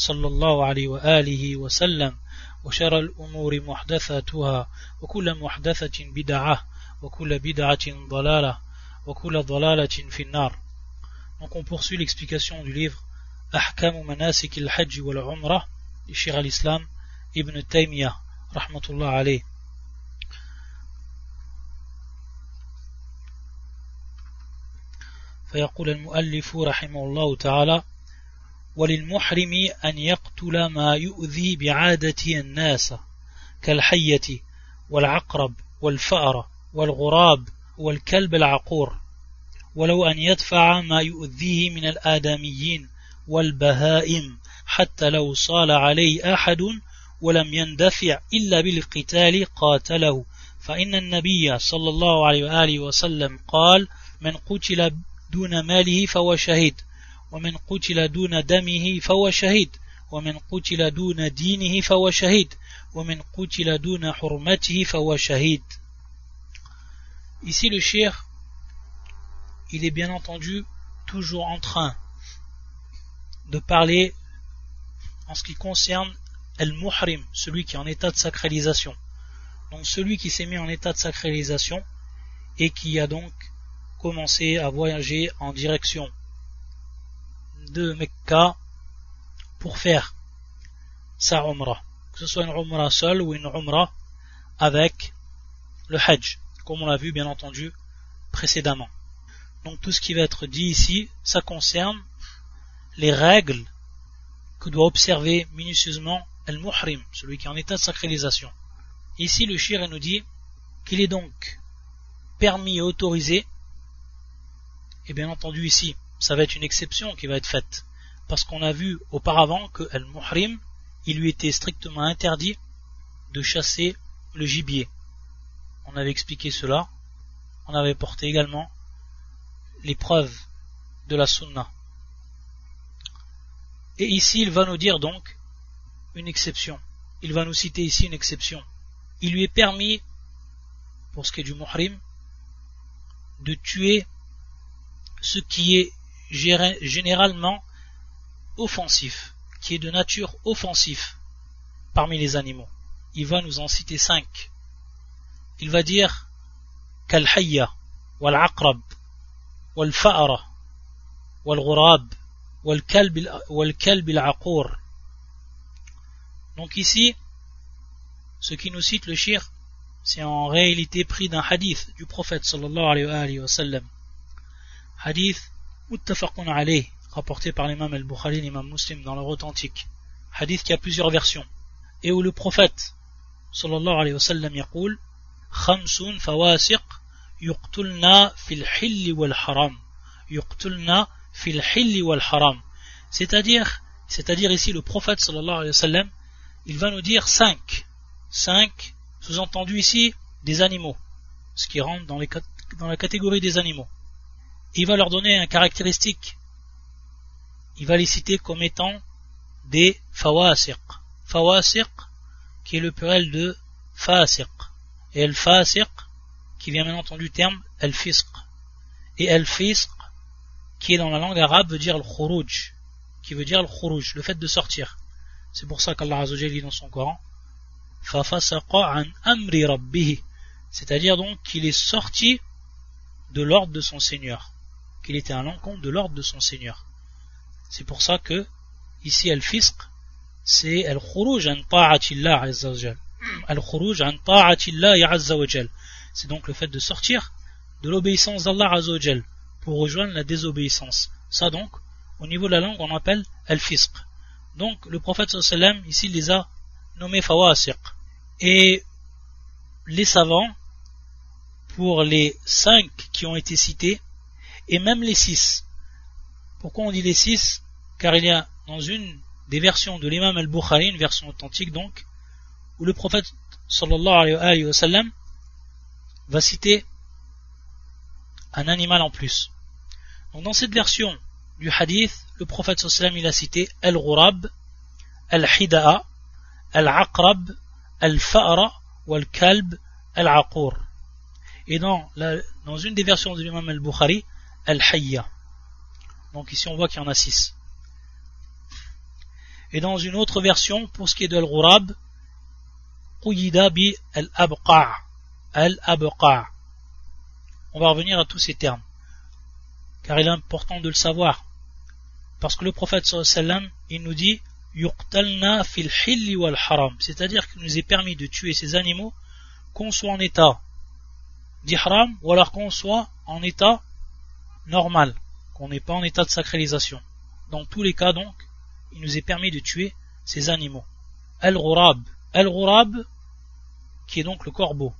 صلى الله عليه وآله وسلم وشر الأمور محدثاتها وكل محدثة بدعة وكل بدعة ضلالة وكل ضلالة في النار. Donc on poursuit l'explication du livre أحكام مناسك الحج والعمرة لشيخ الإسلام ابن تيمية رحمة الله عليه فيقول المؤلف رحمه الله تعالى وللمحرم أن يقتل ما يؤذي بعادة الناس كالحية والعقرب والفأر والغراب والكلب العقور ولو أن يدفع ما يؤذيه من الآدميين والبهائم حتى لو صال عليه أحد ولم يندفع إلا بالقتال قاتله. فإن النبي صلى الله عليه وآله وسلم قال من قتل دون ماله فهو شهيد. ومن قتل دون دمه فهو شهيد ومن قتل دون دينه فهو شهيد ومن قتل دون حرمته فهو شهيد Ici le shir, il est bien entendu toujours en train de parler en ce qui concerne el-muhrim, celui qui est en état de sacralisation. Donc celui qui s'est mis en état de sacralisation et qui a donc commencé à voyager en direction de Mecca pour faire sa umrah. Que ce soit une umrah seule ou une umrah avec le hajj, comme on l'a vu bien entendu précédemment. Donc tout ce qui va être dit ici, ça concerne les règles que doit observer minutieusement el-muhrim, celui qui est en état de sacralisation. Ici le shir nous dit qu'il est donc permis et autorisé, et bien entendu ici, ça va être une exception qui va être faite. Parce qu'on a vu auparavant que Al-Muhrim, il lui était strictement interdit de chasser le gibier. On avait expliqué cela. On avait porté également les preuves de la sunna. Et ici, il va nous dire donc une exception. Il va nous citer ici une exception. Il lui est permis, pour ce qui est du muhrim, de tuer ce qui est généralement offensif, qui est de nature offensif parmi les animaux. Il va nous en citer cinq. Il va dire Kalhayya, wal aqrab, wal fa'ara, wal ghurab, wal kalb al Donc ici, ce qui nous cite le shir, c'est en réalité pris d'un hadith du prophète sallallahu alayhi wa. Hadith muttafaqun alayh, rapporté par l'imam al-Bukhari et l'imam muslim dans leur authentique. Hadith qui a plusieurs versions. Et où le prophète, sallallahu alayhi wa sallam, yaqul, khamsun fawasiq yuqtulna fil hilli wal haram. Yuqtulna fil hilli wal haram. C'est-à-dire, c'est-à-dire ici le prophète, sallallahu alayhi wa sallam, il va nous dire cinq. Cinq, sous-entendu ici, des animaux. Ce qui rentre dans, la catégorie des animaux il va leur donner un caractéristique. Il va les citer comme étant des fawasiq. Fawasiq, qui est le pluriel de fasiq. Et el fasiq, qui vient maintenant du terme el fisq. Et el fisq, qui est dans la langue arabe, veut dire le qui veut dire le le fait de sortir. C'est pour ça qu'Allah Azzawajal dit dans son Coran, an amri rabbihi. C'est-à-dire donc qu'il est sorti de l'ordre de son Seigneur qu'il était à l'encontre de l'ordre de son Seigneur. C'est pour ça que, ici, al-fisq, c'est al-khuruj an ta'atillah Al-khuruj an ta'atillah C'est donc le fait de sortir de l'obéissance d'Allah azzawajal pour rejoindre la désobéissance. Ça donc, au niveau de la langue, on appelle al-fisq. Donc, le prophète sallam, ici, les a nommés fawasiq. Et les savants, pour les cinq qui ont été cités, et même les six. Pourquoi on dit les six? Car il y a dans une des versions de l'imam al-Bukhari, une version authentique donc, où le prophète sallallahu alayhi wa va citer un animal en plus. Donc dans cette version du hadith, le prophète sallallahu il a cité al-ghurab, al-hida'a, al-aqrab, al-fa'ra, wal-kalb, al-aqur. Et dans, dans une des versions de l'imam al-Bukhari, al-hayya. Donc ici on voit qu'il y en a six. Et dans une autre version, pour ce qui est de al-ghurab, quyida bi al-abqa' al-abqa' on va revenir à tous ces termes, car il est important de le savoir, parce que le prophète sallam, il nous dit yuqtalna fil hilli wal haram, c'est-à-dire qu'il nous est permis de tuer ces animaux qu'on soit en état d'ihram ou alors qu'on soit en état normal, qu'on n'est pas en état de sacralisation. Dans tous les cas donc, il nous est permis de tuer ces animaux. Al-Ghurab, Al-Ghurab, qui est donc le corbeau.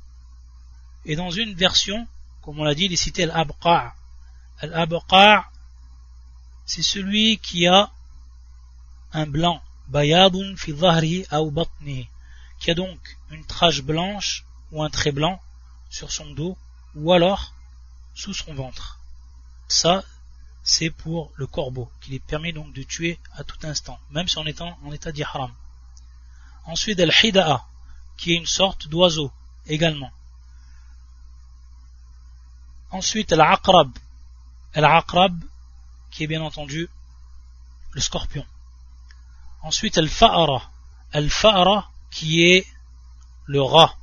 Et dans une version, comme on l'a dit, il est cité Al-Abqa' Al-Abqa' c'est celui qui a un blanc, bayadun fi batni, qui a donc une trace blanche ou un trait blanc sur son dos ou alors sous son ventre. Ça, c'est pour le corbeau, qu'il est permis donc de tuer à tout instant, même si on est en état d'ihram. Ensuite, al-hida'a, qui est une sorte d'oiseau également. Ensuite, al-aqrab. Al-aqrab, qui est bien entendu le scorpion. Ensuite, al-fa'ara. Al-fa'ara, qui est le rat.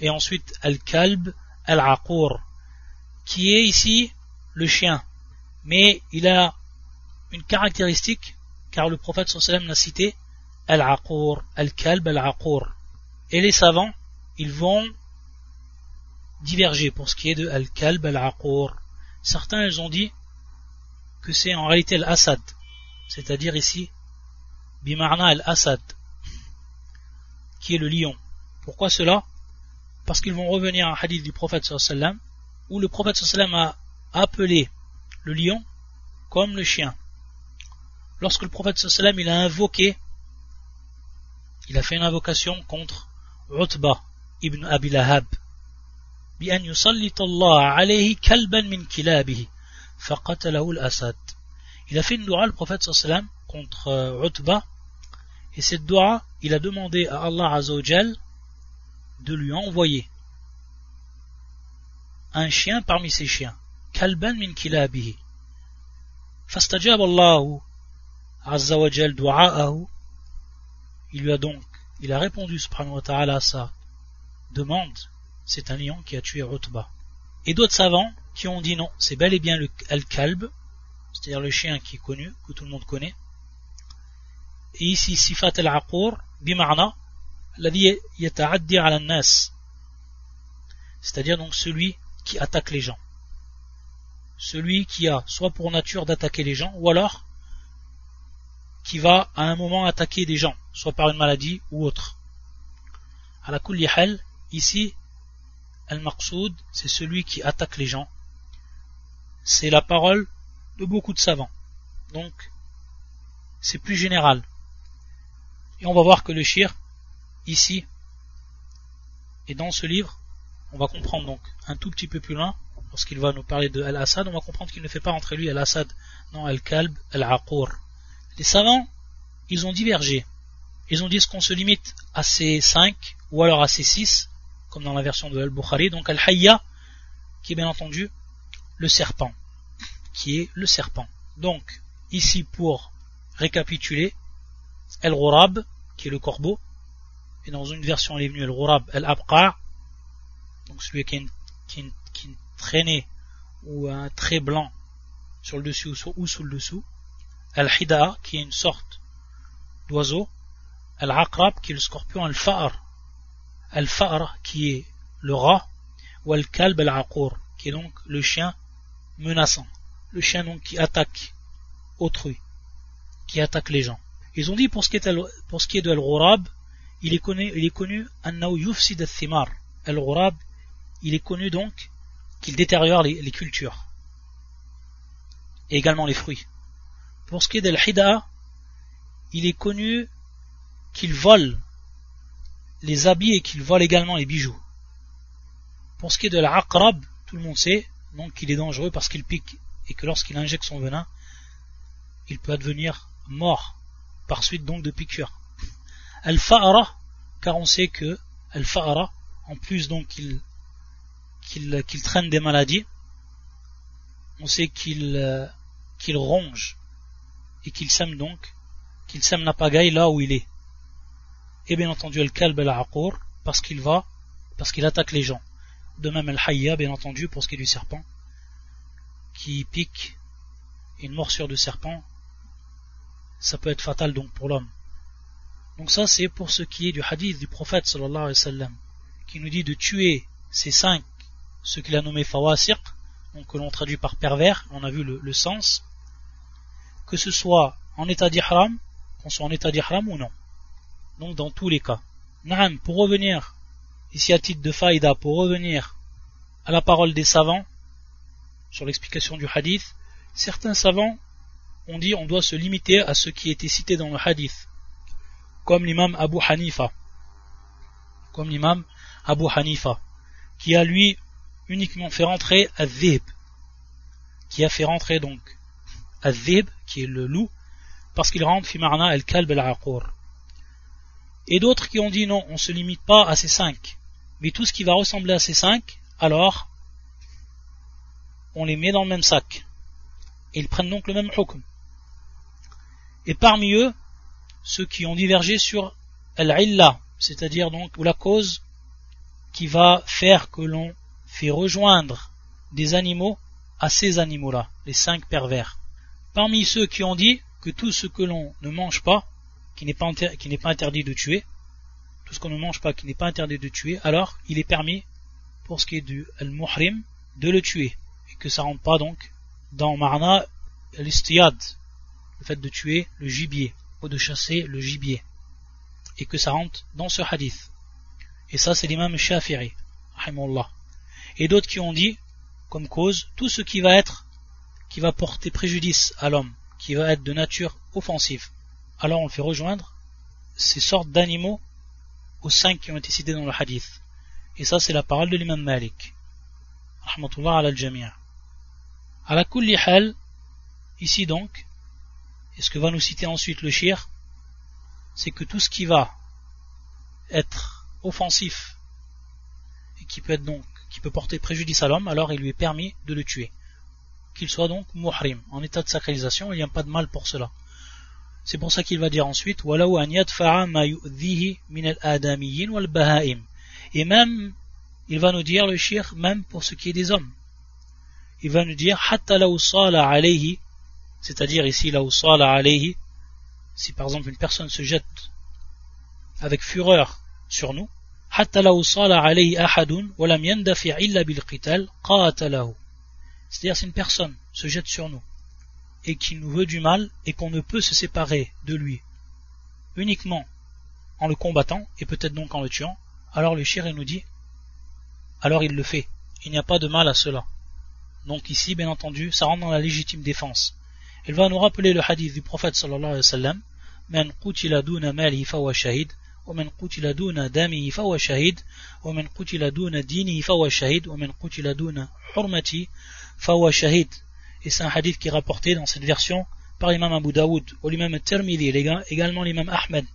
Et ensuite, al-kalb, al-aqur, qui est ici le chien. Mais il a une caractéristique, car le prophète sallam l'a cité, al-aqur, al-kalb, al-aqur. Et les savants, ils vont diverger pour ce qui est de Al-Kalb Al-Aqur. Certains, ils ont dit que c'est en réalité Al-Assad, c'est-à-dire ici, Bimarna Al-Assad, qui est le lion. Pourquoi cela? Parce qu'ils vont revenir à un hadith du prophète sallam, où le prophète sallam a appelé le lion comme le chien. Lorsque le prophète sallam il a invoqué, il a fait une invocation contre Utba ibn Abi Lahab, بأن يسلط الله عليه كلبا من كلابه فقتله الأسد Il a fait une dua, le prophète sallam, contre euh, Utba, et cette dua, il a demandé à Allah Azzawajal de lui envoyer un chien parmi ses chiens, kalban min kilabihi. فاستجاب الله عز وجل دعاءه il lui a donc il a répondu subhanahu wa ta'ala à sa demande c'est un lion qui a tué Rutba. Et d'autres savants qui ont dit non, c'est bel et bien le Al-Kalb, c'est-à-dire le chien qui est connu, que tout le monde connaît. Et ici, Sifat al-Aqur, bimarna, yata'addi ala nas c'est-à-dire donc celui qui attaque les gens. Celui qui a soit pour nature d'attaquer les gens, ou alors qui va à un moment attaquer des gens, soit par une maladie ou autre. À la kulli ici, Al-Maqsoud, c'est celui qui attaque les gens. C'est la parole de beaucoup de savants. Donc, c'est plus général. Et on va voir que le shir, ici, et dans ce livre, on va comprendre donc un tout petit peu plus loin, lorsqu'il va nous parler de Al-Assad, on va comprendre qu'il ne fait pas entrer lui Al-Assad, non Al-Kalb, Al-Aqur. Les savants, ils ont divergé. Ils ont dit qu'on se limite à ces cinq, ou alors à ces six, comme dans la version de Al-Bukhari, donc Al-Hayya, qui est bien entendu le serpent, qui est le serpent. Donc, ici pour récapituler, Al-Ghurab, qui est le corbeau, et dans une version elle est venue Al-Ghurab Al-Abqa, donc celui qui a, une, traînée ou un trait blanc sur le dessus ou sous, le dessous, Al-Hida, qui est une sorte d'oiseau, Al-Aqrab, qui est le scorpion, Al-Fa'ar, Al-Fa'r qui est le rat, ou Al-Kalb al-Aqur qui est donc le chien menaçant, le chien donc qui attaque autrui, qui attaque les gens. Ils ont dit pour ce qui est, de Al-Ghurab, il est connu, il est connu al-Thimar. Al-Ghurab, il est connu donc qu'il détériore les, cultures et également les fruits. Pour ce qui est de Al-Hida, il est connu qu'il vole les habits et qu'il vole également les bijoux. Pour ce qui est de l'aqrab, tout le monde sait donc qu'il est dangereux parce qu'il pique et que lorsqu'il injecte son venin, il peut advenir mort par suite donc de piqûres. Al-fa'ara, car on sait que Al-fa'ara, en plus donc qu'il qu'il traîne des maladies, on sait qu'il euh, qu'il ronge et qu'il sème donc, qu'il sème la pagaille là où il est. Et bien entendu, al-kalb al-aqur, parce qu'il va, parce qu'il attaque les gens. De même, al-hayya, bien entendu, pour ce qui est du serpent, qui pique, une morsure de serpent, ça peut être fatal donc pour l'homme. Donc ça, c'est pour ce qui est du hadith du prophète alayhi qui nous dit de tuer ces cinq, ce qu'il a nommé fawasiq, donc que l'on traduit par pervers, on a vu le, sens, que ce soit en état d'ihram, qu'on soit en état d'ihram ou non. Donc dans tous les cas. Naam, pour revenir, ici à titre de faïda, pour revenir à la parole des savants, sur l'explication du hadith, certains savants ont dit on doit se limiter à ce qui était cité dans le hadith, comme l'imam Abu Hanifa, comme l'imam Abu Hanifa, qui a lui uniquement fait rentrer Al-Dhib, qui a fait rentrer donc Al-Dhib, qui est le loup, parce qu'il rentre Fimarna al-Kalb al-Aqur. Et d'autres qui ont dit non, on ne se limite pas à ces cinq, mais tout ce qui va ressembler à ces cinq, alors on les met dans le même sac. Et ils prennent donc le même hukm. Et parmi eux, ceux qui ont divergé sur al-illa, c'est-à-dire donc ou la cause qui va faire que l'on fait rejoindre des animaux à ces animaux-là, les cinq pervers. Parmi ceux qui ont dit que tout ce que l'on ne mange pas, qui n'est pas, interdit de tuer, tout ce qu'on ne mange pas qui n'est pas interdit de tuer, alors il est permis, pour ce qui est du al-muhrim, de le tuer, et que ça rentre pas donc dans marna l'istiyad, le fait de tuer le gibier, ou de chasser le gibier, et que ça rentre dans ce hadith. Et ça c'est l'imam Shafi'i, rahimullah et d'autres qui ont dit, comme cause, tout ce qui va être, qui va porter préjudice à l'homme, qui va être de nature offensive. Alors on fait rejoindre ces sortes d'animaux aux cinq qui ont été cités dans le hadith. Et ça, c'est la parole de l'imam Malik. Rahmatullah ala al-jami'a. À la kulli hal, ici donc, et ce que va nous citer ensuite le shir, c'est que tout ce qui va être offensif et qui peut être donc qui peut porter préjudice à l'homme, alors il lui est permis de le tuer. Qu'il soit donc muhrim, en état de sacralisation, il n'y a pas de mal pour cela. C'est pour ça qu'il va dire ensuite Et même, il va nous dire le shir, même pour ce qui est des hommes. Il va nous dire c'est-à-dire ici alayhi, si par exemple une personne se jette avec fureur sur nous, c'est-à-dire si une personne se jette sur nous et qui nous veut du mal et qu'on ne peut se séparer de lui uniquement en le combattant et peut-être donc en le tuant, alors le shir nous dit alors il le fait. Il n'y a pas de mal à cela. Donc ici, bien entendu, ça rentre dans la légitime défense. Il va nous rappeler le hadith du prophète sallallahu ومن قتل دون دمه فهو شهيد ومن قتل دون دينه فهو شهيد ومن قتل دون حرمته فهو شهيد et c'est un hadith qui est rapporté dans cette version par l'imam Abu Daoud ou l'imam Tirmidhi également l'imam Ahmed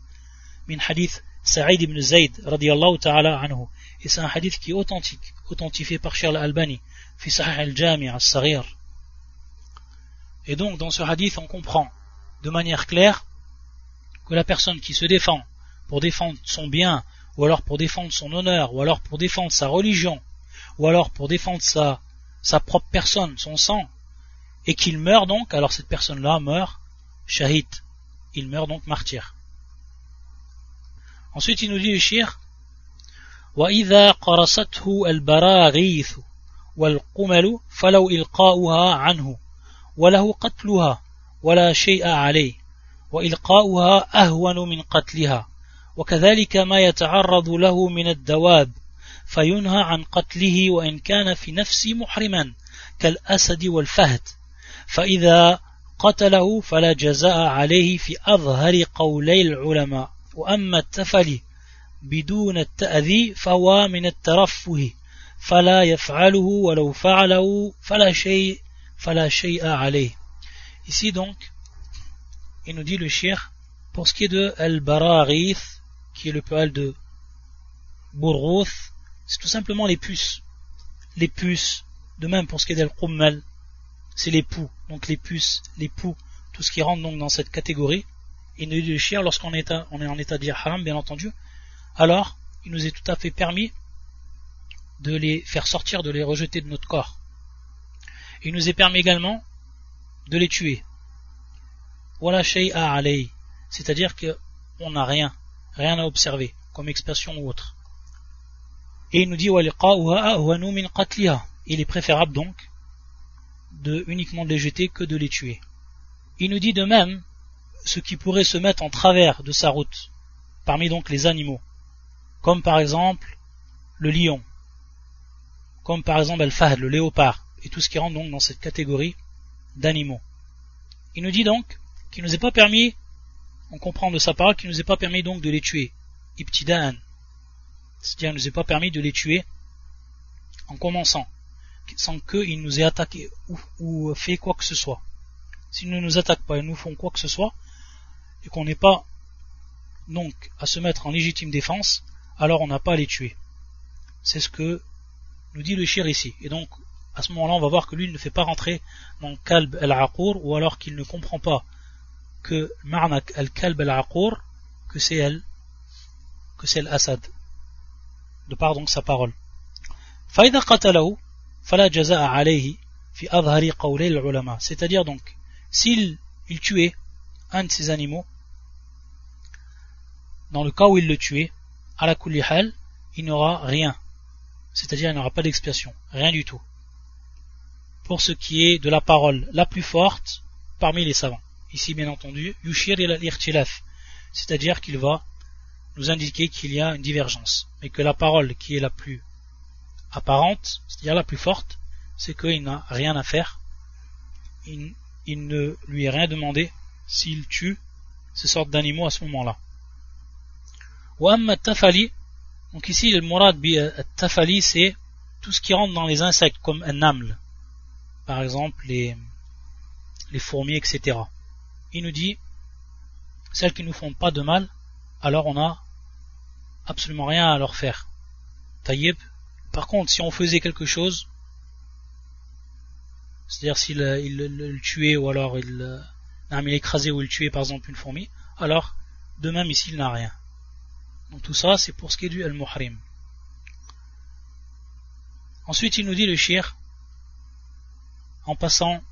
min hadith Sa'id ibn Zayd radiyallahu ta'ala anhu et c'est un hadith qui est authentique authentifié par Cheikh al-Albani fi Sahih al-Jami' al-Saghir et donc dans ce hadith on comprend de manière claire que la personne qui se défend pour défendre son bien, ou alors pour défendre son honneur, ou alors pour défendre sa religion, ou alors pour défendre sa, sa propre personne, son sang, et qu'il meurt donc, alors cette personne-là meurt shahid, il meurt donc martyr. Ensuite il nous dit le shir, وإذا قرصته البراغيث والقمل فلو إلقاؤها عنه وله قتلها ولا شيء عليه وإلقاؤها أهون من قتلها وكذلك ما يتعرض له من الدواب فينهى عن قتله وإن كان في نفسه محرما كالأسد والفهد. فإذا قتله فلا جزاء عليه في أظهر قولي العلماء. وأما التفلي بدون التأذي فهو من الترفه فلا يفعله ولو فعله فلا شيء فلا شيء عليه. Ici donc, il nous dit le shir, pour ce qui est de Al-Bararith, qui est le poil de Burrouth, c'est tout simplement les puces. Les puces, de même pour ce qui est d'Al-Qummal, c'est les poux, donc les puces, les poux, tout ce qui rentre donc dans cette catégorie. Il nous le shir, lorsqu'on est, on est en état d'irham, bien entendu, alors il nous est tout à fait permis de les faire sortir, de les rejeter de notre corps. Il nous est permis également de les tuer. Voilà shay'a alay, c'est-à-dire qu'on n'a rien, rien à observer, comme expression ou autre. Et il nous dit il est préférable donc de uniquement de les jeter que de les tuer. Il nous dit de même ce qui pourrait se mettre en travers de sa route, parmi donc les animaux, comme par exemple le lion, comme par exemple el fahd, le léopard, et tout ce qui rentre donc dans cette catégorie d'animaux. Il nous dit donc qu'il nous est pas permis, on comprend de sa parole qu'il nous est pas permis donc de les tuer, ibtida'an, c'est-à-dire qu'il nous est pas permis de les tuer en commençant, sans qu'ils nous aient attaqué ou, fait quoi que ce soit. S'ils ne nous attaquent pas et nous font quoi que ce soit, et qu'on n'est pas donc à se mettre en légitime défense, alors on n'a pas à les tuer. C'est ce que nous dit le shir ici. Et donc, à ce moment-là, on va voir que lui ne fait pas rentrer dans kalb al-aqur, ou alors qu'il ne comprend pas que al-kalb al-aqur, que c'est elle, que c'est l'Assad. De par donc sa parole. C'est-à-dire donc, s'il il tuait un de ces animaux, dans le cas où il le tuait, à la il n'aura rien. C'est-à-dire il n'aura pas d'expiation, rien du tout. Pour ce qui est de la parole la plus forte parmi les savants. Ici bien entendu, yushir c'est-à-dire qu'il va nous indiquer qu'il y a une divergence, mais que la parole qui est la plus apparente, c'est-à-dire la plus forte, c'est qu'il n'a rien à faire, il, ne lui est rien demandé s'il tue ces sortes d'animaux à ce moment-là. tafali, donc ici le murad bi tafali c'est tout ce qui rentre dans les insectes comme un namle, par exemple les fourmis, etc. Il nous dit celles qui ne nous font pas de mal, alors on a absolument rien à leur faire. Taïeb. Par contre, si on faisait quelque chose, c'est-à-dire s'il le tuait ou alors il, euh, il écrasait ou il tuait par exemple une fourmi, alors de même ici il n'a rien. Donc tout ça, c'est pour ce qui est du al-muhrim. Ensuite, il nous dit le shir, en passant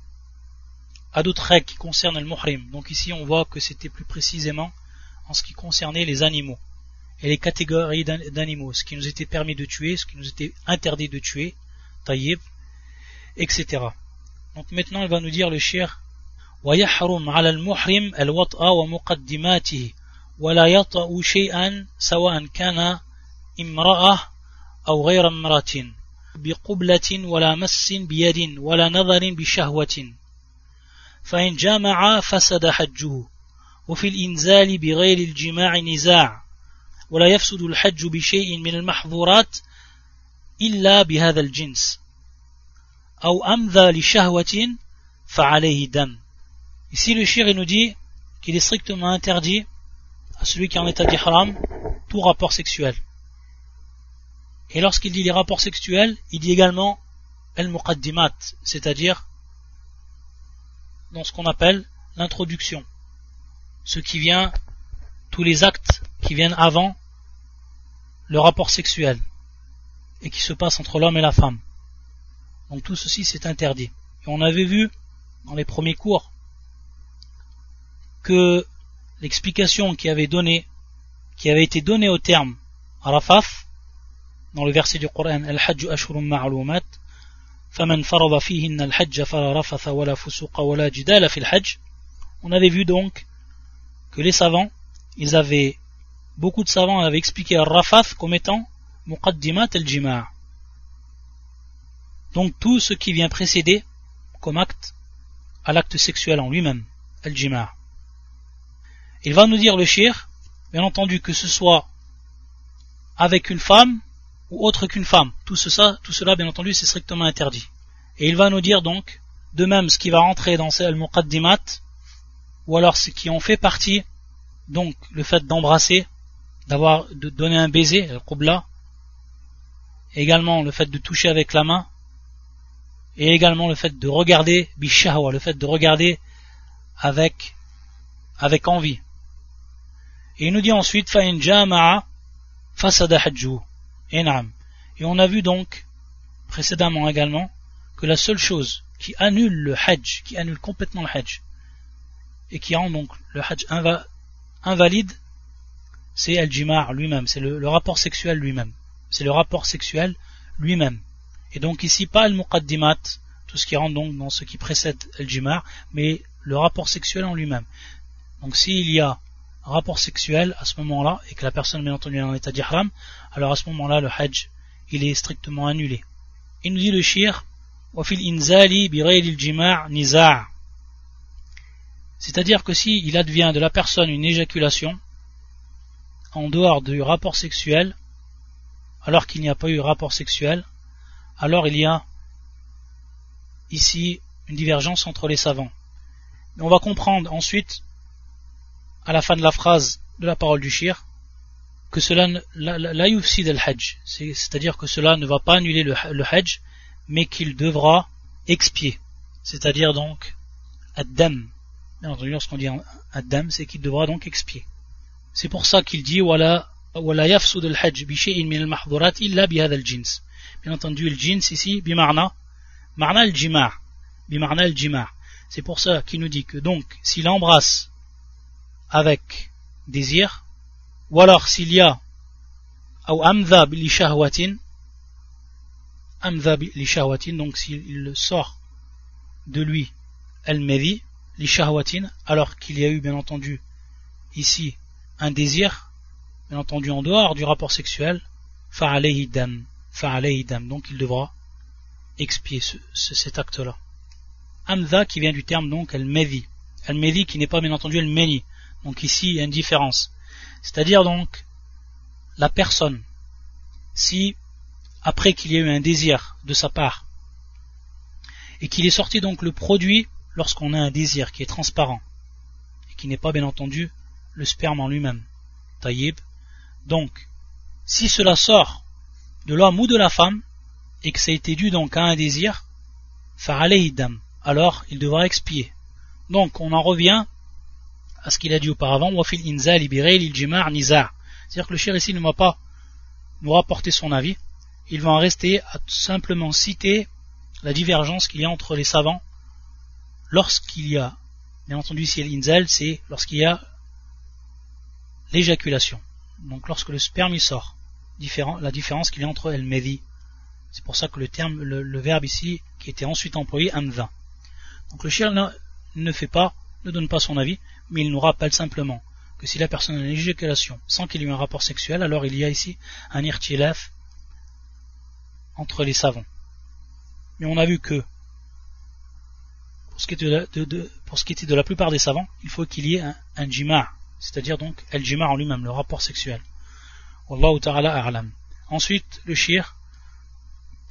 à d'autres règles qui concernent le muhrim. Donc ici, on voit que c'était plus précisément en ce qui concernait les animaux et les catégories d'animaux, ce qui nous était permis de tuer, ce qui nous était interdit de tuer, taïb, etc. Donc maintenant, il va nous dire le shir, ويحرم على المحرم الوطأ ومقدماته ولا يطأ شيئا سواء كان امرأة أو غير امرأة بقبلة ولا مس بيد ولا نظر بشهوة فإن جامع فسد حجه وفي الإنزال بغير الجماع نزاع ولا يفسد الحج بشيء من المحظورات إلا بهذا الجنس أو أمذى لشهوة فعليه دم Ici le shir nous dit qu'il est strictement interdit à celui qui est en état d'ihram tout rapport sexuel. Et lorsqu'il dit les rapports sexuels, il dit également el-muqaddimat, c'est-à-dire dans ce qu'on appelle l'introduction, ce qui vient, tous les actes qui viennent avant le rapport sexuel et qui se passe entre l'homme et la femme. Donc tout ceci c'est interdit. Et on avait vu dans les premiers cours que l'explication qui avait été donnée au terme Arafaf, dans le verset du Coran, Al-Hajj Ashurun فمن فرض فيهن الحج فلا رفث ولا فسوق ولا جدال في الحج on avait vu donc que les savants ils avaient beaucoup de savants avaient expliqué Al-Rafath comme étant Muqaddimat à l'acte sexuel en lui-même, al-jima'. Il va nous dire le shir, bien entendu que ce soit avec une femme ou autre qu'une femme. Tout, cela, tout cela, bien entendu, c'est strictement interdit. Et il va nous dire donc, de même ce qui va rentrer dans al muqaddimat ou alors ce qui en fait partie, donc le fait d'embrasser, d'avoir, de donner un baiser, le qubla, également le fait de toucher avec la main, et également le fait de regarder bishahwa, le fait de regarder avec, avec envie. Et il nous dit ensuite, fa'in jama'a fasada hajju. Et on a vu donc, précédemment également, que la seule chose qui annule le hajj, qui annule complètement le hajj, et qui rend donc le hajj invalide, c'est al-jimar lui-même, c'est le, rapport sexuel lui-même. C'est le rapport sexuel lui-même. Et donc ici, pas le muqaddimat, tout ce qui rentre donc dans ce qui précède al-jimar, mais le rapport sexuel en lui-même. Donc s'il y a rapport sexuel à ce moment-là, et que la personne bien entendu est en état d'ihram, alors à ce moment-là, le hajj, il est strictement annulé. Il nous dit le shir, c'est-à-dire que si il advient de la personne une éjaculation en dehors du rapport sexuel, alors qu'il n'y a pas eu rapport sexuel, alors il y a ici une divergence entre les savants. on va comprendre ensuite, à la fin de la phrase de la parole du shir, que cela la hajj, c'est-à-dire que cela ne va pas annuler le, le hajj, mais qu'il devra expier. C'est-à-dire donc, ad-dam. Bien entendu, lorsqu'on dit ad-dam, c'est qu'il devra donc expier. C'est pour ça qu'il dit, wala, wala yafsud al-hajj bi shay'in min al-mahdhurat illa bi al-jins. Bien entendu, le jins ici, bimarna, marna al-jima' bimarna al-jima' C'est pour ça qu'il nous dit que donc, s'il embrasse avec désir, ou alors s'il y a, ou amdha li shahwatin, donc s'il sort de lui al-madi li alors qu'il y a eu bien entendu ici un désir bien entendu en dehors du rapport sexuel fa'alayhi dam donc il devra expier cet acte là amza qui vient du terme donc al-madi al-madi qui n'est pas bien entendu al-meni donc ici il y a une différence c'est à dire donc la personne si après qu'il y ait eu un désir de sa part, et qu'il est sorti donc le produit lorsqu'on a un désir qui est transparent, et qui n'est pas bien entendu le sperme en lui-même, taïb. Donc, si cela sort de l'homme ou de la femme, et que ça a été dû donc à un désir, dam, alors il devra expier. Donc, on en revient à ce qu'il a dit auparavant, wafil inza nizar. C'est-à-dire que le cher ici ne m'a pas nous rapporté son avis, il va en rester à simplement citer la divergence qu'il y a entre les savants lorsqu'il y a, bien entendu si l'inzel, c'est lorsqu'il y a l'éjaculation. Donc lorsque le sperme sort, la différence qu'il y a entre el medi. C'est pour ça que le terme, le, verbe ici, qui était ensuite employé, amva. Donc le chien ne fait pas, ne donne pas son avis, mais il nous rappelle simplement que si la personne a une éjaculation sans qu'il y ait un rapport sexuel, alors il y a ici un irtilaf entre les savants. Mais on a vu que pour ce qui était de, la plupart des savants, il faut qu'il y ait un, un jima', c'est-à-dire donc el jima' en lui-même, le rapport sexuel. Wallahu ta'ala a'lam. Ensuite, le shir,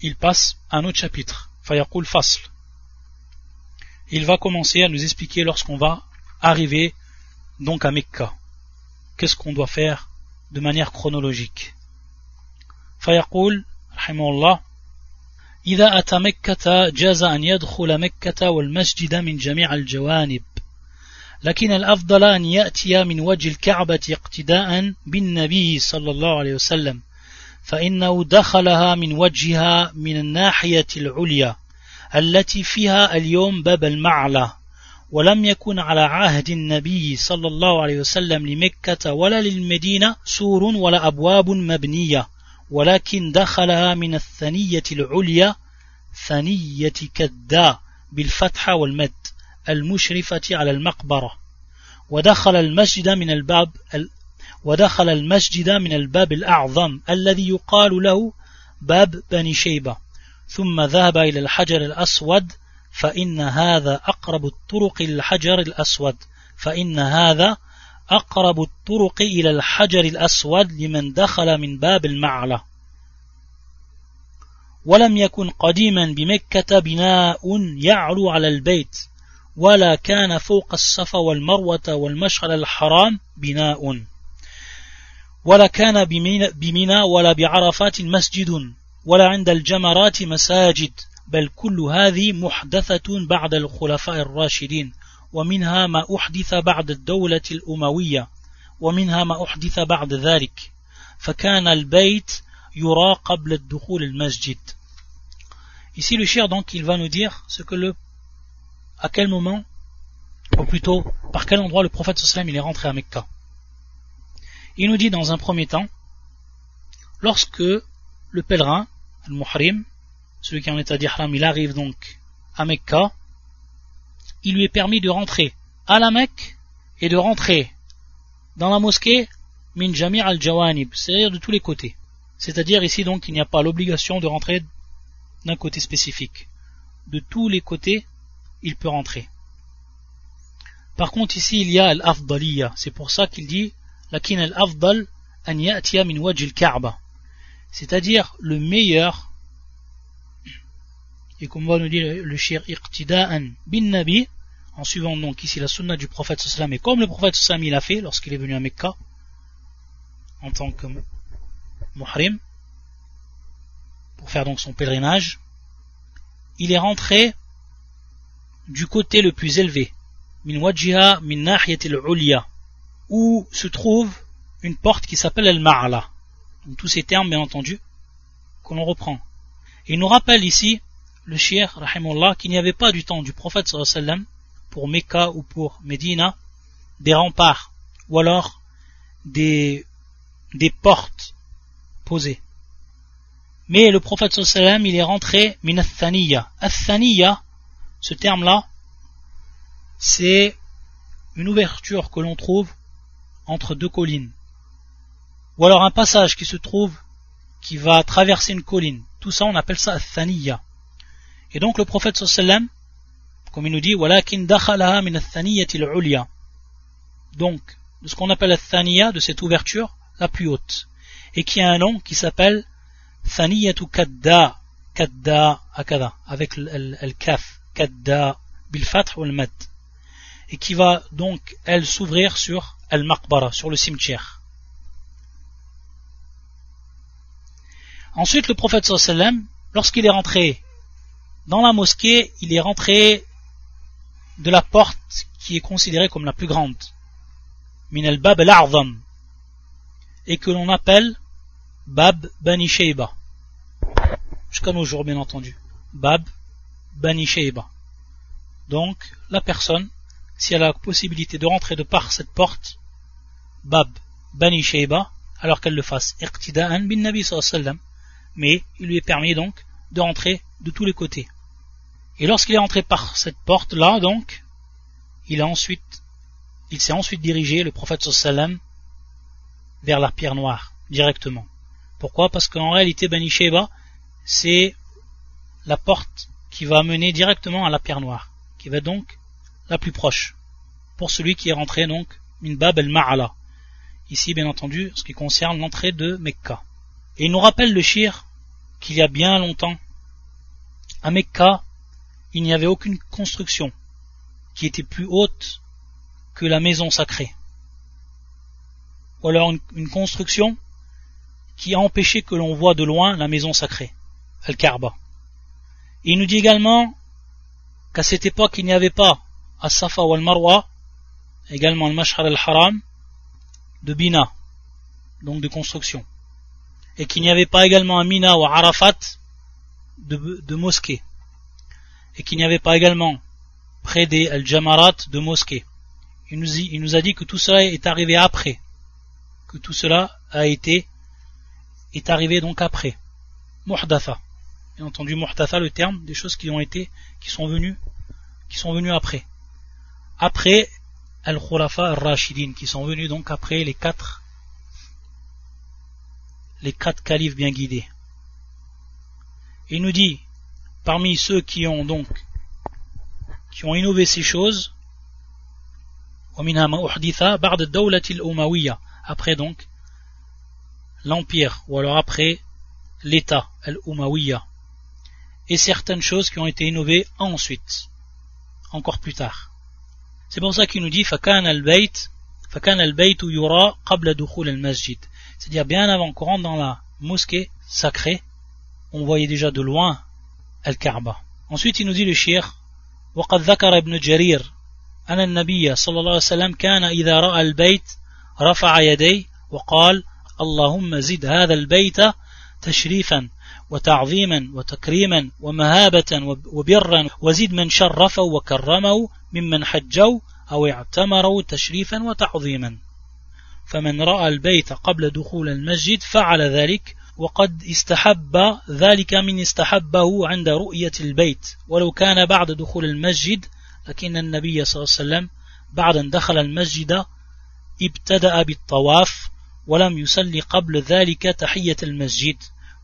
il passe à un autre chapitre, fayaqul fasl. Il va commencer à nous expliquer lorsqu'on va arriver donc à Mecca. Qu'est-ce qu'on doit faire de manière chronologique. Fayaqul رحمه الله إذا أتى مكة جاز أن يدخل مكة والمسجد من جميع الجوانب لكن الأفضل أن يأتي من وجه الكعبة اقتداء بالنبي صلى الله عليه وسلم فإنه دخلها من وجهها من الناحية العليا التي فيها اليوم باب المعلى ولم يكن على عهد النبي صلى الله عليه وسلم لمكة ولا للمدينة سور ولا أبواب مبنية ولكن دخلها من الثنية العليا ثنية كدا بالفتحة والمد المشرفة على المقبرة. ودخل المسجد من الباب ودخل المسجد من الباب الأعظم الذي يقال له باب بني شيبة. ثم ذهب إلى الحجر الأسود فإن هذا أقرب الطرق الحجر الأسود. فإن هذا أقرب الطرق إلى الحجر الأسود لمن دخل من باب المعلى. ولم يكن قديما بمكة بناء يعلو على البيت ولا كان فوق الصفا والمروة والمشعر الحرام بناء. ولا كان بمنى ولا بعرفات مسجد ولا عند الجمرات مساجد. بل كل هذه محدثة بعد الخلفاء الراشدين ومنها ما أحدث بعد الدولة الأموية ومنها ما أحدث بعد ذلك فكان البيت يرى قبل الدخول المسجد Ici le cher donc il va nous dire ce que le à quel moment ou plutôt par quel endroit le prophète sallam il est rentré à Mecca. Il nous dit dans un premier temps lorsque le pèlerin, le muhrim, celui qui est en état d'ihram, il arrive donc à Mecca, il lui est permis de rentrer à la Mecque et de rentrer dans la mosquée min jami' al-jawanib, c'est-à-dire de tous les côtés. C'est-à-dire ici donc il n'y a pas l'obligation de rentrer d'un côté spécifique. De tous les côtés, il peut rentrer. Par contre ici il y a al c'est pour ça qu'il dit lakin al-afdal an min wajh al-ka'ba. C'est-à-dire le meilleur et comme va nous dire le shir iqtida'an bin nabi en suivant donc ici la sunna du prophète sallam et comme le prophète sallam il a fait lorsqu'il est venu à Mecca en tant que muhrim pour faire donc son pèlerinage il est rentré du côté le plus élevé min wajjiha min ulya où se trouve une porte qui s'appelle al-ma'ala tous ces termes bien entendu que l'on reprend. Il nous rappelle ici le rahimullah, qu'il n'y avait pas du temps du prophète sallam pour Mecca ou pour Medina des remparts ou alors des, des portes posées. Mais le prophète sallam il est rentré min athaniya. Athaniya, ce terme-là, c'est une ouverture que l'on trouve entre deux collines. Ou alors un passage qui se trouve qui va traverser une colline. Tout ça, on appelle ça athaniya. Et donc le prophète sallam, comme il nous dit, donc de ce qu'on appelle la thaniya, de cette ouverture la plus haute, et qui a un nom qui s'appelle thaniyatu kadda, kadda akada, avec le kaf, kadda bil fath ou mad, et qui va donc elle s'ouvrir sur al maqbara, sur le cimetière. Ensuite le prophète sallam, lorsqu'il est rentré dans la mosquée, il est rentré de la porte qui est considérée comme la plus grande, min al-bab al et que l'on appelle Bab Bani Sheiba. Jusqu'à nos jours, bien entendu. Bab Bani Sheiba. Donc, la personne, si elle a la possibilité de rentrer de par cette porte, Bab Bani Sheiba, alors qu'elle le fasse, iqtida'an bin Nabi sallam, mais il lui est permis donc de rentrer de tous les côtés. Et lorsqu'il est entré par cette porte-là, donc, il a ensuite, il s'est ensuite dirigé, le prophète sallam, vers la pierre noire, directement. Pourquoi? Parce qu'en réalité, Bani Sheba, c'est la porte qui va mener directement à la pierre noire, qui va donc la plus proche, pour celui qui est rentré donc, min bab el ma'ala. Ici, bien entendu, ce qui concerne l'entrée de Mecca. Et il nous rappelle le shir qu'il y a bien longtemps, à Mecca, il n'y avait aucune construction qui était plus haute que la maison sacrée. Ou alors une, construction qui a empêché que l'on voit de loin la maison sacrée, Al-Karba. Il nous dit également qu'à cette époque il n'y avait pas à Safa ou Al-Marwa, également Al-Mashhar Al-Haram, de Bina, donc de construction. Et qu'il n'y avait pas également à Mina ou à Arafat de mosquée et qu'il n'y avait pas également près des Al-Jamarat de mosquées. Il nous, a dit que tout cela est arrivé après, que tout cela a été, est arrivé donc après. Muhdatha. Bien entendu, muhdatha, le terme des choses qui ont été, qui sont venues, qui sont venues après. Après Al-Khulafa Al-Rashidin, qui sont venus donc après les quatre, les quatre califes bien guidés. Il nous dit, parmi ceux qui ont donc qui ont innové ces choses, après donc l'empire, ou alors après l'État, al et certaines choses qui ont été innovées ensuite, encore plus tard. C'est pour ça qu'il nous dit C'est-à-dire bien avant qu'on rentre dans la mosquée sacrée, on voyait déjà de loin Al-Kaaba. Ensuite, il nous dit le shir وقد ذكر ابن جرير أن النبي صلى الله عليه وسلم كان إذا رأى البيت رفع يديه وقال اللهم زد هذا البيت تشريفا وتعظيما وتكريما ومهابة وبرا وزد من شرفه وكرمه ممن حجوا أو اعتمروا تشريفا وتعظيما فمن رأى البيت قبل دخول المسجد فعل ذلك وقد استحب ذلك من استحبه عند رؤية البيت. ولو كان بعد دخول المسجد لكن النبي صلى الله عليه وسلم بعد أن دخل المسجد ابتدأ بالطواف ولم يصلي قبل ذلك تحية المسجد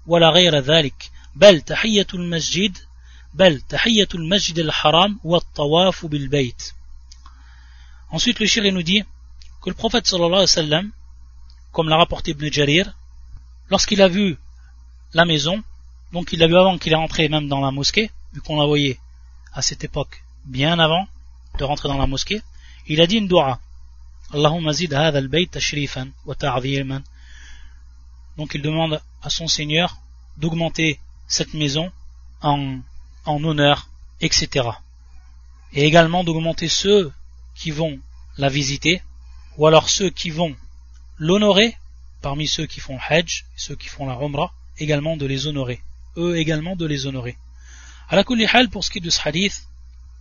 ولا غير ذلك. بل تحية المسجد بل تحية المسجد الحرام والطواف بالبيت. Ensuite le shir nous dit que le prophète sallallahu alayhi wa sallam, comme l'a rapporté Ibn Jarir, lorsqu'il a vu la maison, donc il l'a vu avant qu'il est rentré même dans la mosquée, vu qu'on l'a voyé à cette époque bien avant de rentrer dans la mosquée, il a dit une dua. Allahumma zid al-bayt tashrifan wa ta'ziman. Donc il demande à son Seigneur d'augmenter cette maison en honneur, etc. Et également d'augmenter ceux qui vont la visiter, ou alors ceux qui vont l'honorer, parmi ceux qui font Hajj, ceux qui font la Umrah, également de les honorer. Eux également de les honorer. À la hal, pour ce qui est de ce hadith,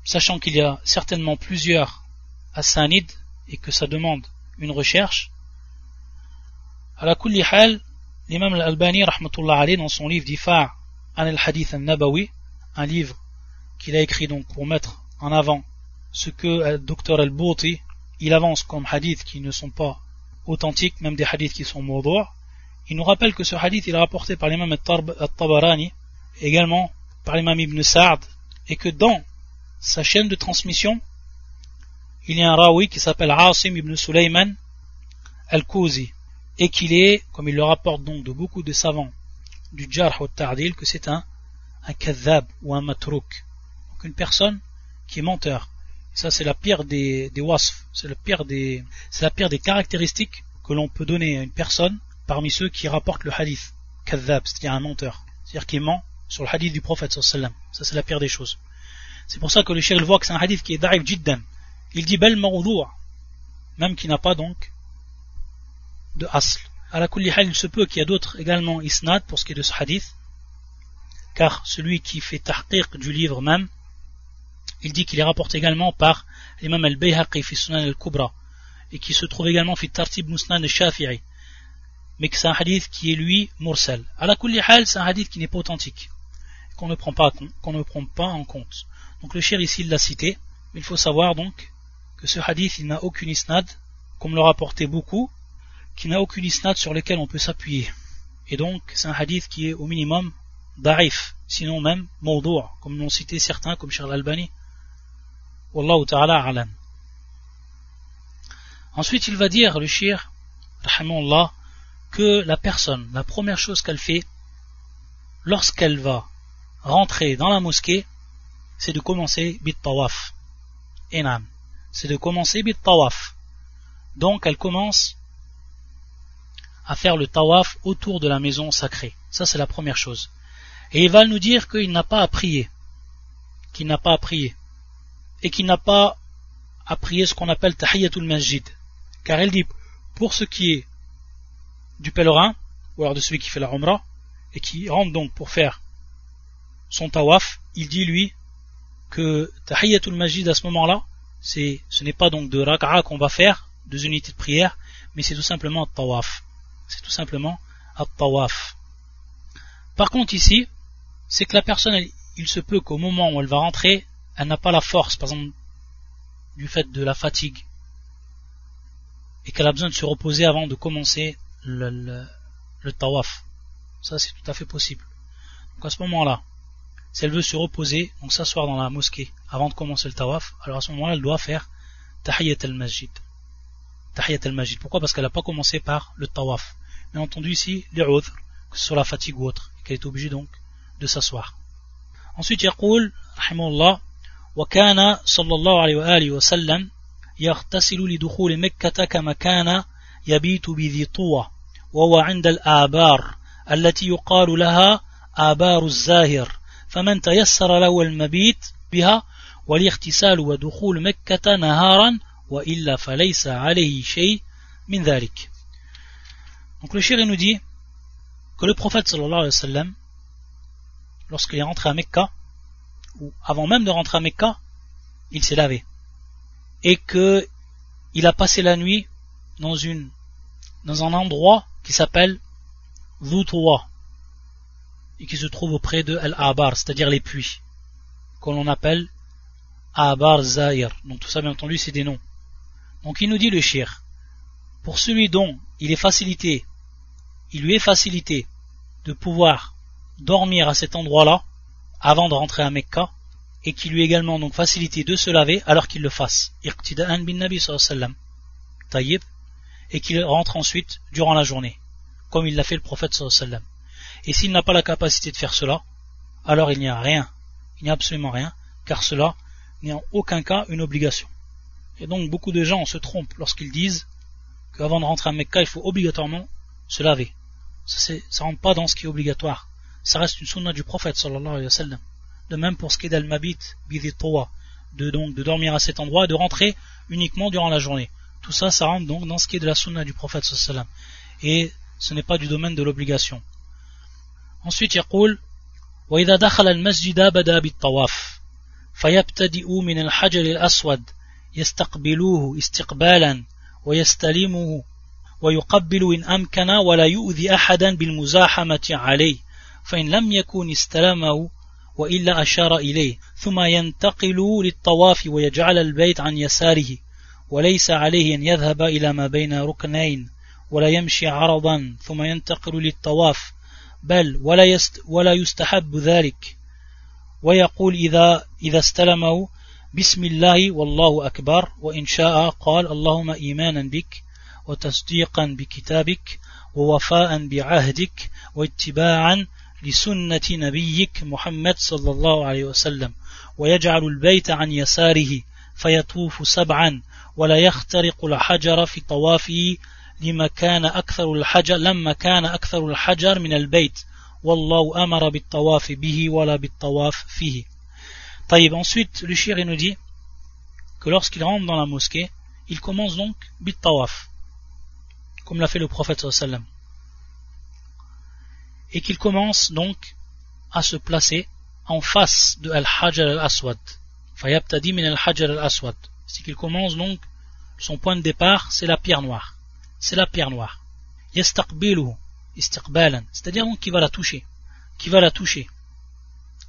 sachant qu'il y a certainement plusieurs asanid et que ça demande une recherche, à la hal, l'imam al-Albani, rahmatullah dans son livre Difa' an al-Hadith al-Nabawi, un livre qu'il a écrit donc pour mettre en avant ce que le docteur al-Bouti il avance comme hadiths qui ne sont pas authentiques, même des hadiths qui sont mawdu', il nous rappelle que ce hadith il est rapporté par l'imam al-Tabarani, également par l'imam Ibn Sa'd, et que dans sa chaîne de transmission, il y a un rawi qui s'appelle Asim ibn Sulaiman al-Kouzi, et qu'il est, comme il le rapporte donc de beaucoup de savants du Jarh ou Tardil, que c'est un, un ou un matrouk, donc une personne qui est menteur. Ça, c'est la pire des, des wasf, c'est la pire des, caractéristiques que l'on peut donner à une personne parmi ceux qui rapportent le hadith. Kadhab, c'est-à-dire un menteur. C'est-à-dire qui ment sur le hadith du prophète sallam. Ça, c'est la pire des choses. C'est pour ça que le cheikh voit que c'est un hadith qui est da'if jiddan. Il dit bel mawdou' même qui n'a pas donc de asl. À la kulli il se peut qu'il y a d'autres également isnad pour ce qui est de ce hadith, car celui qui fait tahqiq du livre même, il dit qu'il est rapporté également par l'imam al-Bayhaqi fi Sunan al-Kubra et qui se trouve également fi Tartib Musnan al-Shafi'i mais que c'est un hadith qui est lui mursal. À la hal, c'est un hadith qui n'est pas authentique, qu'on ne prend pas ne prend pas en compte. Donc le cher ici l'a cité, mais il faut savoir donc que ce hadith il n'a aucune isnad, comme le rapportait beaucoup, qui n'a aucune isnad sur lequel on peut s'appuyer. Et donc c'est un hadith qui est au minimum da'if, sinon même mawdu', comme l'ont cité certains comme Charles Albani Ensuite, il va dire, le shir, que la personne, la première chose qu'elle fait, lorsqu'elle va rentrer dans la mosquée, c'est de commencer bit tawaf. Enam. C'est de commencer bit tawaf. Donc, elle commence à faire le tawaf autour de la maison sacrée. Ça, c'est la première chose. Et il va nous dire qu'il n'a pas à prier. Qu'il n'a pas à prier et qui n'a pas à prier ce qu'on appelle Tahiyatul Masjid. Car elle dit, pour ce qui est du pèlerin, ou alors de celui qui fait la Umrah, et qui rentre donc pour faire son tawaf, il dit lui que Tahiyatul Masjid à ce moment-là, ce n'est pas donc de raka'a qu'on va faire, deux unités de prière, mais c'est tout simplement tawaf. C'est tout simplement tawaf. Par contre ici, c'est que la personne, il se peut qu'au moment où elle va rentrer, elle n'a pas la force, par exemple, du fait de la fatigue, et qu'elle a besoin de se reposer avant de commencer le, tawaf. Ça, c'est tout à fait possible. Donc à ce moment-là, si elle veut se reposer, donc s'asseoir dans la mosquée avant de commencer le tawaf, alors à ce moment-là, elle doit faire tahiyat al-masjid. Tahiyat al-masjid. Pourquoi? Parce qu'elle n'a pas commencé par le tawaf. Bien entendu ici, les autres, que ce soit la fatigue ou autre, qu'elle est obligée donc de s'asseoir. Ensuite, il dit, وكان صلى الله عليه وآله وسلم يغتسل لدخول مكة كما كان يبيت بذي طوى وهو عند الآبار التي يقال لها آبار الزاهر. فمن تيسر له المبيت بها والاغتسال ودخول مكة نهارا وإلا فليس عليه شيء من ذلك. Donc le shir nous dit que le prophète sallallahu alayhi wa sallam, lorsqu'il est rentré à Mecca, ou avant même de rentrer à Mecca, il s'est lavé. Et que il a passé la nuit dans une, dans un endroit qui s'appelle Zoutoua, et qui se trouve auprès de Al-Abar, c'est-à-dire les puits, qu'on l'on appelle Abar Zahir. Donc tout ça, bien entendu, c'est des noms. Donc il nous dit le shir, pour celui dont il est facilité, il lui est facilité de pouvoir dormir à cet endroit-là avant de rentrer à Mecca, et qui lui également donc facilité de se laver alors qu'il le fasse. bin Nabi sallallahu Tayyib, et qu'il rentre ensuite durant la journée, comme il l'a fait le prophète sallallahu et s'il n'a pas la capacité de faire cela, alors il n'y a rien, il n'y a absolument rien, car cela n'est en aucun cas une obligation. Et donc beaucoup de gens se trompent lorsqu'ils disent qu'avant de rentrer à Mecca, il faut obligatoirement se laver. Ça ne rentre pas dans ce qui est obligatoire Ça reste une sunna du prophète sallallahu alayhi wa sallam. De même pour ce qui est d'al-mabit, de donc de dormir à cet endroit, de rentrer uniquement durant la journée. Tout ça, ça rentre donc dans ce qui est de la sunna du prophète sallallahu alayhi wa sallam. Et ce n'est pas du domaine de l'obligation. Ensuite, يقول وإذا دخل المسجد بدأ بالطواف فيبتدئ من الحجر الأسود يستقبلوه استقبالا ويستلمه ويقبل إن أمكن ولا يؤذي أحدا بالمزاحمة عليه فإن لم يكن استلمه وإلا أشار إليه ثم ينتقل للطواف ويجعل البيت عن يساره وليس عليه أن يذهب إلى ما بين ركنين ولا يمشي عرضا ثم ينتقل للطواف بل ولا, يست ولا يستحب ذلك. ويقول إذا, إذا استلمه بسم الله والله أكبر وإن شاء قال اللهم إيمانا بك وتصديقا بكتابك ووفاء بعهدك واتباعا لسنة نبيك محمد صلى الله عليه وسلم ويجعل البيت عن يساره فيطوف سبعا ولا يخترق الحجر في طوافه لما كان أكثر الحجر لما كان أكثر الحجر من البيت والله أمر بالطواف به ولا بالطواف فيه. طيب ensuite le shir nous dit que lorsqu'il rentre dans la mosquée il commence donc bit tawaf comme l'a fait le prophète sallam et qu'il commence donc à se placer en face de Al-Hajar al-Aswad. Fayabtadi min Al-Hajar al-Aswad. C'est qu'il commence donc, son point de départ, c'est la pierre noire c'est la pierre noire. Yastaqbiluhu, istiqbalan, c'est-à-dire donc qu'il va la toucher, qui va la toucher.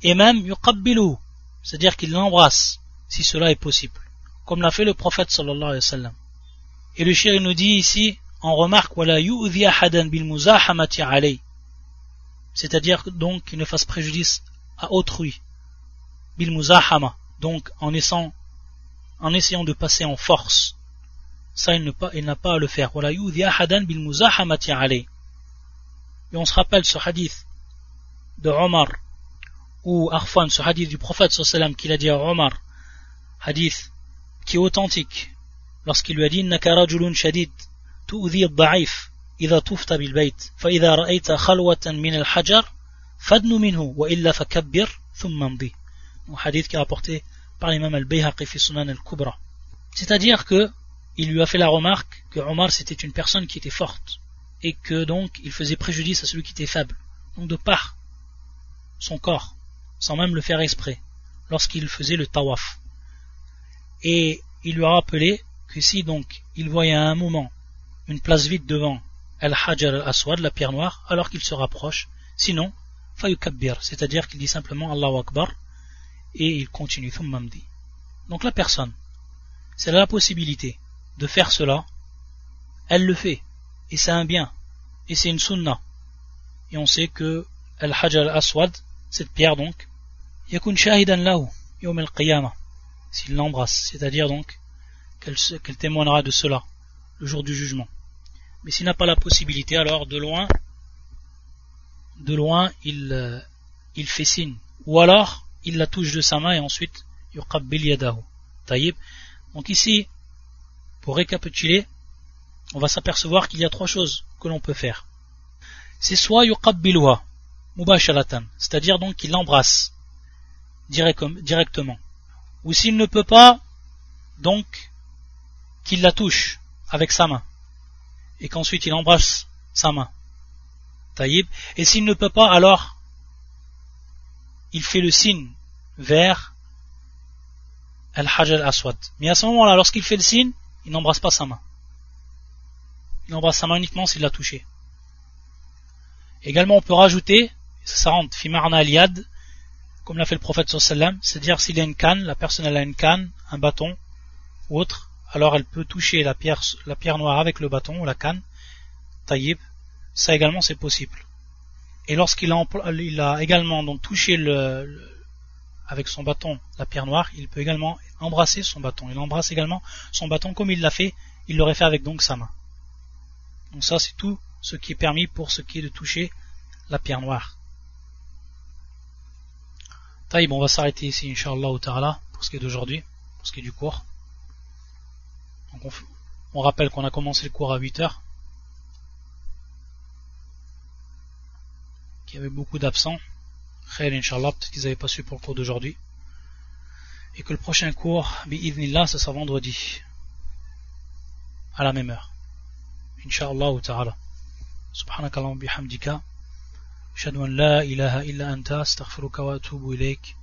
Et même yuqabbiluhu, c'est-à-dire qu'il l'embrasse, si cela est possible, comme l'a fait le prophète sallallahu alayhi wa sallam. Et le shir nous dit ici, en remarque, wala ahadan bil muzahamati alayh, c'est-à-dire donc qu'il ne fasse préjudice à autrui, bil muzahama, donc en essayant, de passer en force. Ça il n'a pas à le faire. Et on se rappelle ce hadith de Omar, ou Arfan, ce hadith du prophète qu'il a dit à Omar, hadith qui est authentique, lorsqu'il lui a dit shadid, al-da'if, إذا طفت بالبيت فإذا رأيت خلوة من الحجر فادن منه وإلا فكبر ثم امضي. Un hadith qui est rapporté par l'imam al-Bayhaqi fi Sunan al-Kubra. C'est-à-dire que il lui a fait la remarque que Omar c'était une personne qui était forte et que donc il faisait préjudice à celui qui était faible. Donc de par son corps, sans même le faire exprès, lorsqu'il faisait le tawaf. Et il lui a rappelé que si donc il voyait à un moment une place vide devant Al-Hajar al-Aswad, la pierre noire, alors qu'il se rapproche, sinon, fayukabbir, c'est-à-dire qu'il dit simplement Allahu Akbar, et il continue, thummamdi. Donc la personne, c'est la possibilité de faire cela, elle le fait. Et c'est un bien. Et c'est une sunna. Et on sait que Al-Hajj al-Aswad, cette pierre donc, yakun shahidan lahu yawm al-qiyamah s'il l'embrasse c'est-à-dire donc qu'elle témoignera de cela le jour du jugement mais s'il n'a pas la possibilité alors de loin de loin il, euh, il fait signe. Ou alors il la touche de sa main et ensuite yuqabbil yadahu. Taïb. Donc ici pour récapituler on va s'apercevoir qu'il y a trois choses que l'on peut faire. C'est soit yuqabbiluha mubasharatan c'est-à-dire donc qu'il l'embrasse directement. Ou s'il ne peut pas donc qu'il la touche avec sa main et qu'ensuite il embrasse sa main. Taïb. Et s'il ne peut pas alors il fait le signe vers al-hajj al-aswad. Mais à ce moment-là lorsqu'il fait le signe il n'embrasse pas sa main. Il embrasse sa main uniquement s'il l'a touché également on peut rajouter ça rentre fimarna al comme l'a fait le prophète sallam c'est-à-dire s'il a une canne la personne a une canne un bâton ou autre alors elle peut toucher la pierre, noire avec le bâton ou la canne, taïb, ça également c'est possible. Et lorsqu'il a, également donc touché avec son bâton la pierre noire, il peut également embrasser son bâton. Il embrasse également son bâton comme il l'a fait, il l'aurait fait avec donc sa main. Donc ça c'est tout ce qui est permis pour ce qui est de toucher la pierre noire. Taïb, on va s'arrêter ici, Inch'Allah ta'ala, pour ce qui est d'aujourd'hui, pour ce qui est du cours on, rappelle qu'on a commencé le cours à 8 heures. Qu'il y avait beaucoup d'absents. Khair, Inch'Allah, peut-être qu'ils n'avaient pas su pour le cours d'aujourd'hui. Et que le prochain cours, bi'idnillah, ce sera vendredi. À la même heure. Inch'Allah ta'ala. سبحانك اللهم بحمدك أشهد أن لا إله إلا أنت أستغفرك وأتوب إليك